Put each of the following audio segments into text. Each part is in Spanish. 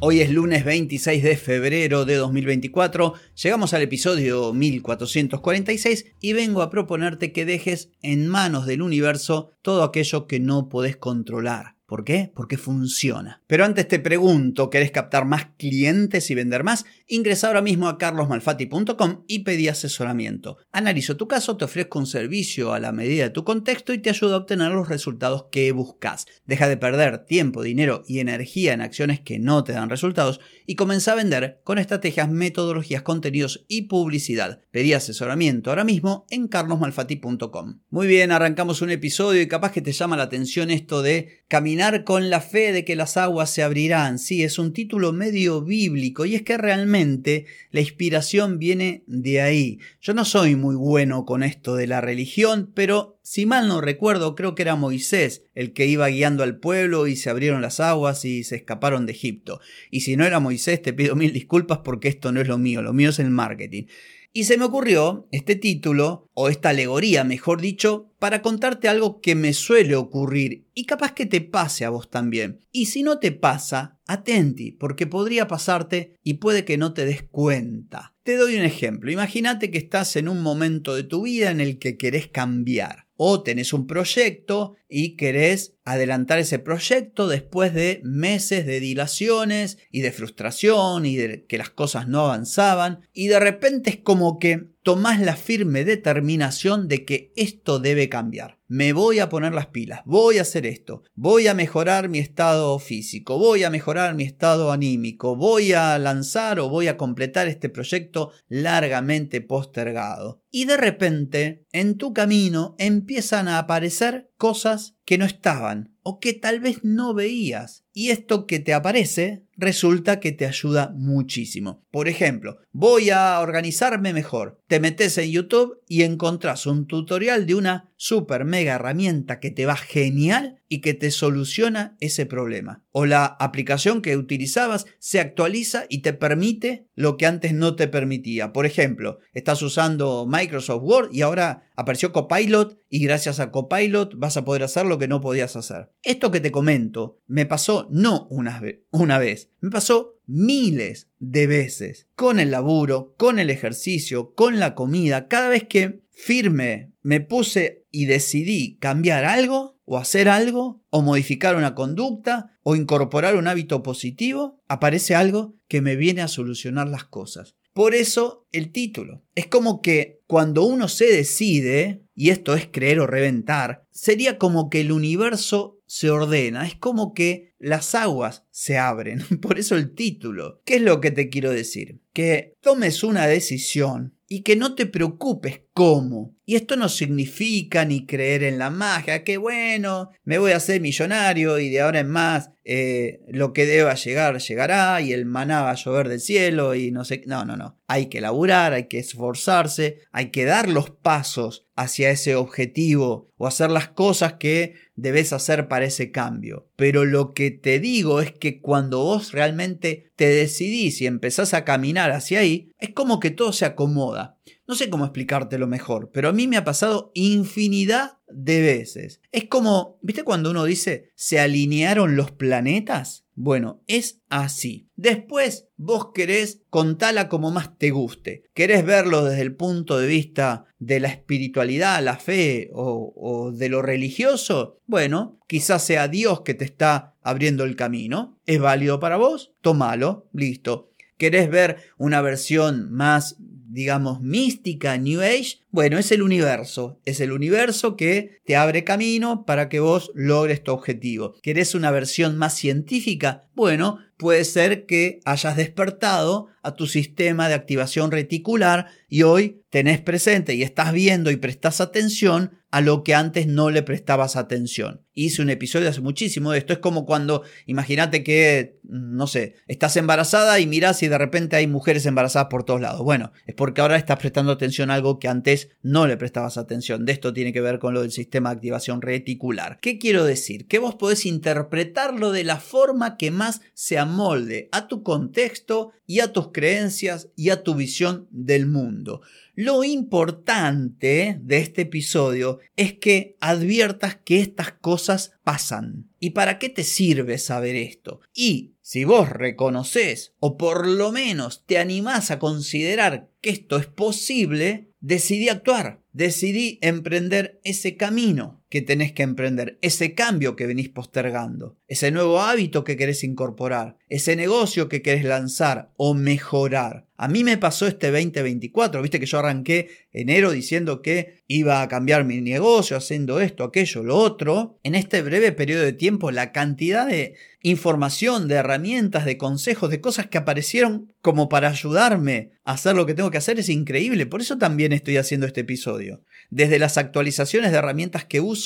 Hoy es lunes 26 de febrero de 2024, llegamos al episodio 1446 y vengo a proponerte que dejes en manos del universo todo aquello que no podés controlar. ¿Por qué? Porque funciona. Pero antes te pregunto, ¿querés captar más clientes y vender más? Ingresa ahora mismo a carlosmalfati.com y pedí asesoramiento. Analizo tu caso, te ofrezco un servicio a la medida de tu contexto y te ayudo a obtener los resultados que buscas. Deja de perder tiempo, dinero y energía en acciones que no te dan resultados y comienza a vender con estrategias, metodologías, contenidos y publicidad. Pedí asesoramiento ahora mismo en carlosmalfati.com. Muy bien, arrancamos un episodio y capaz que te llama la atención esto de caminar con la fe de que las aguas se abrirán. Sí, es un título medio bíblico y es que realmente la inspiración viene de ahí. Yo no soy muy bueno con esto de la religión, pero si mal no recuerdo, creo que era Moisés el que iba guiando al pueblo y se abrieron las aguas y se escaparon de Egipto. Y si no era Moisés, te pido mil disculpas porque esto no es lo mío, lo mío es el marketing. Y se me ocurrió este título, o esta alegoría, mejor dicho, para contarte algo que me suele ocurrir y capaz que te pase a vos también. Y si no te pasa, atenti, porque podría pasarte y puede que no te des cuenta. Te doy un ejemplo. Imagínate que estás en un momento de tu vida en el que querés cambiar o tenés un proyecto y querés adelantar ese proyecto después de meses de dilaciones y de frustración y de que las cosas no avanzaban y de repente es como que tomás la firme determinación de que esto debe cambiar. Me voy a poner las pilas, voy a hacer esto, voy a mejorar mi estado físico, voy a mejorar mi estado anímico, voy a lanzar o voy a completar este proyecto largamente postergado. Y de repente, en tu camino empiezan a aparecer cosas que no estaban o que tal vez no veías. Y esto que te aparece resulta que te ayuda muchísimo. Por ejemplo, voy a organizarme mejor. Te metes en YouTube y encontrás un tutorial de una super mega herramienta que te va genial y que te soluciona ese problema. O la aplicación que utilizabas se actualiza y te permite lo que antes no te permitía. Por ejemplo, estás usando Microsoft Word y ahora apareció Copilot y gracias a Copilot vas a poder hacer que no podías hacer. Esto que te comento me pasó no una, una vez, me pasó miles de veces. Con el laburo, con el ejercicio, con la comida. Cada vez que firme me puse y decidí cambiar algo o hacer algo o modificar una conducta o incorporar un hábito positivo, aparece algo que me viene a solucionar las cosas. Por eso el título. Es como que cuando uno se decide, y esto es creer o reventar, sería como que el universo se ordena, es como que las aguas se abren. Por eso el título. ¿Qué es lo que te quiero decir? Que tomes una decisión y que no te preocupes cómo. Y esto no significa ni creer en la magia, que bueno, me voy a hacer millonario y de ahora en más eh, lo que deba llegar llegará y el maná va a llover del cielo y no sé, no, no, no. Hay que laburar, hay que esforzarse, hay que dar los pasos hacia ese objetivo o hacer las cosas que debes hacer para ese cambio. Pero lo que te digo es que cuando vos realmente te decidís y empezás a caminar hacia ahí, es como que todo se acomoda. No sé cómo explicártelo mejor, pero a mí me ha pasado infinidad de veces. Es como, ¿viste cuando uno dice se alinearon los planetas? Bueno, es así. Después vos querés contala como más te guste. ¿Querés verlo desde el punto de vista de la espiritualidad, la fe o, o de lo religioso? Bueno, quizás sea Dios que te está abriendo el camino. ¿Es válido para vos? Tómalo, listo. ¿Querés ver una versión más digamos, mística, New Age, bueno, es el universo. Es el universo que te abre camino para que vos logres tu objetivo. ¿Querés una versión más científica? Bueno, puede ser que hayas despertado a tu sistema de activación reticular y hoy tenés presente y estás viendo y prestás atención a lo que antes no le prestabas atención. hice un episodio hace muchísimo de esto. Es como cuando, imagínate que, no sé, estás embarazada y mirás y de repente hay mujeres embarazadas por todos lados. Bueno, es porque ahora estás prestando atención a algo que antes no le prestabas atención. De esto tiene que ver con lo del sistema de activación reticular. ¿Qué quiero decir? Que vos podés interpretarlo de la forma que más se amolde a tu contexto y a tus creencias y a tu visión del mundo. Lo importante de este episodio es que adviertas que estas cosas pasan. ¿Y para qué te sirve saber esto? Y si vos reconoces o por lo menos te animás a considerar que esto es posible, decidí actuar, decidí emprender ese camino que tenés que emprender, ese cambio que venís postergando, ese nuevo hábito que querés incorporar, ese negocio que querés lanzar o mejorar. A mí me pasó este 2024, viste que yo arranqué enero diciendo que iba a cambiar mi negocio, haciendo esto, aquello, lo otro. En este breve periodo de tiempo, la cantidad de información, de herramientas, de consejos, de cosas que aparecieron como para ayudarme a hacer lo que tengo que hacer es increíble. Por eso también estoy haciendo este episodio. Desde las actualizaciones de herramientas que uso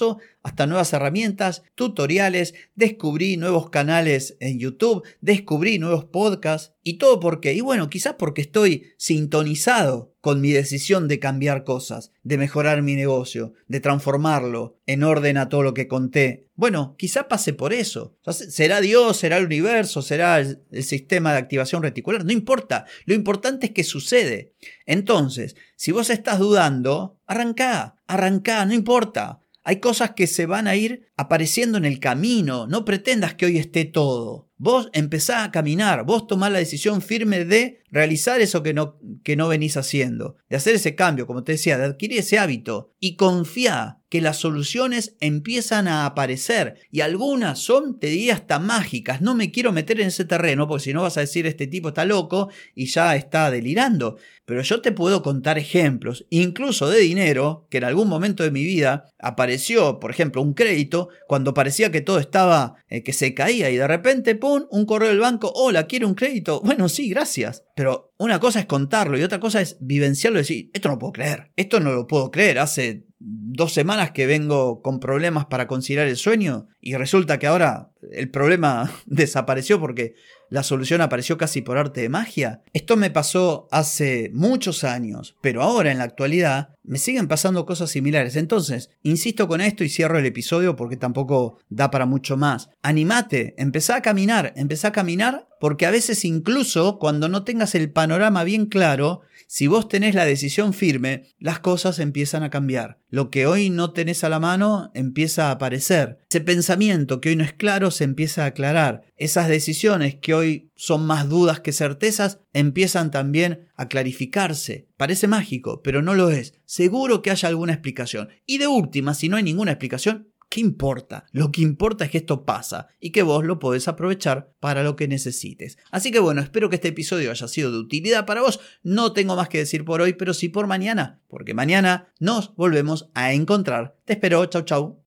hasta nuevas herramientas, tutoriales, descubrí nuevos canales en YouTube, descubrí nuevos podcasts y todo porque, y bueno, quizás porque estoy sintonizado con mi decisión de cambiar cosas, de mejorar mi negocio, de transformarlo en orden a todo lo que conté. Bueno, quizá pase por eso. será Dios, será el universo, será el, sistema de activación reticular, no importa. Lo importante es que sucede. Entonces, si vos estás dudando, arrancá, arrancá, no importa. Hay cosas que se van a ir apareciendo en el camino. No pretendas que hoy esté todo. Vos empezá a caminar, vos tomás la decisión firme de realizar eso que no, que no venís haciendo, de hacer ese cambio, como te decía, de adquirir ese hábito y confía que las soluciones empiezan a aparecer y algunas son, te diría, hasta mágicas. No me quiero meter en ese terreno porque si no vas a decir este tipo está loco y ya está delirando. Pero yo te puedo contar ejemplos, incluso de dinero, que en algún momento de mi vida apareció, por ejemplo, un crédito cuando parecía que todo estaba, eh, que se caía y de repente, ¡pum!, un correo del banco, hola, quiero un crédito. Bueno, sí, gracias. Pero una cosa es contarlo y otra cosa es vivenciarlo y decir, esto no puedo creer, esto no lo puedo creer, hace dos semanas que vengo con problemas para conciliar el sueño y resulta que ahora el problema desapareció porque la solución apareció casi por arte de magia. Esto me pasó hace muchos años, pero ahora en la actualidad me siguen pasando cosas similares. Entonces, insisto con esto y cierro el episodio porque tampoco da para mucho más. Animate, empezá a caminar, empezá a caminar porque a veces incluso cuando no tengas el panorama bien claro, si vos tenés la decisión firme, las cosas empiezan a cambiar. Lo que hoy no tenés a la mano empieza a aparecer. Ese pensamiento que hoy no es claro se empieza a aclarar. Esas decisiones que hoy son más dudas que certezas empiezan también a clarificarse. Parece mágico, pero no lo es. Seguro que haya alguna explicación. Y de última, si no hay ninguna explicación, ¿Qué importa? Lo que importa es que esto pasa y que vos lo podés aprovechar para lo que necesites. Así que bueno, espero que este episodio haya sido de utilidad para vos. No tengo más que decir por hoy, pero sí por mañana, porque mañana nos volvemos a encontrar. Te espero, chau chau.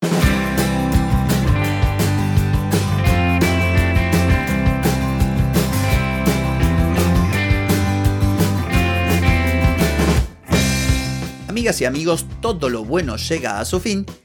Amigas y amigos, todo lo bueno llega a su fin